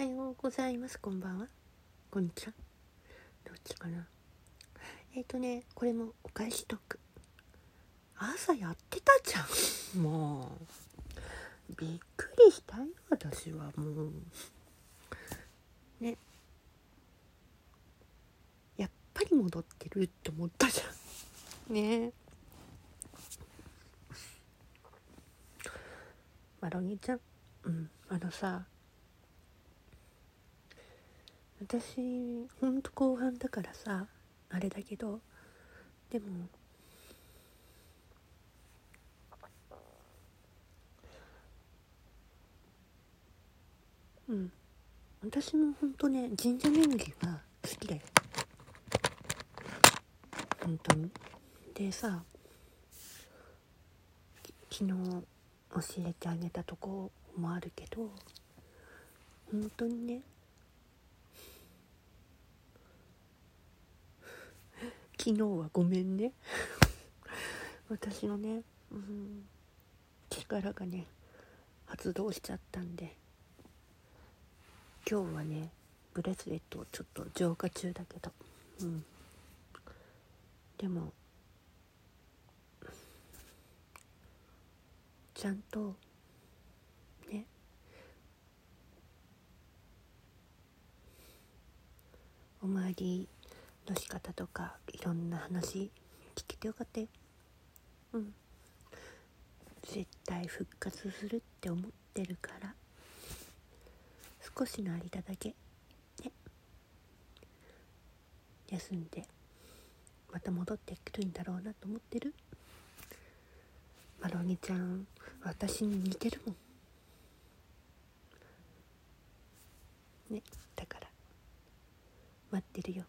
はようございます。こんばんは。こんにちは。どっちかな。えっ、ー、とねこれもお返しトーク。朝やってたじゃん。もう。びっくりしたよ私はもう。ね。やっぱり戻ってるって思ったじゃん。ね。マロニちゃん。うん。あのさ私ほんと後半だからさあれだけどでもうん。私もほんとね神社巡りは好きだよ。本当に。でさ昨日教えてあげたとこもあるけど本当にね昨日はごめんね。私のね、うん、力がね発動しちゃったんで。今日はねブレスレットをちょっと浄化中だけど。うん。でもちゃんとね。お参りの仕方とかいろんな話聞けてよかったよ。うん。絶対復活するって思ってるから少しの間だけ。ね。休んでまた戻ってくるんだろうなと思ってる。マロニちゃん私に似てるもん。ね。だから待ってるよ。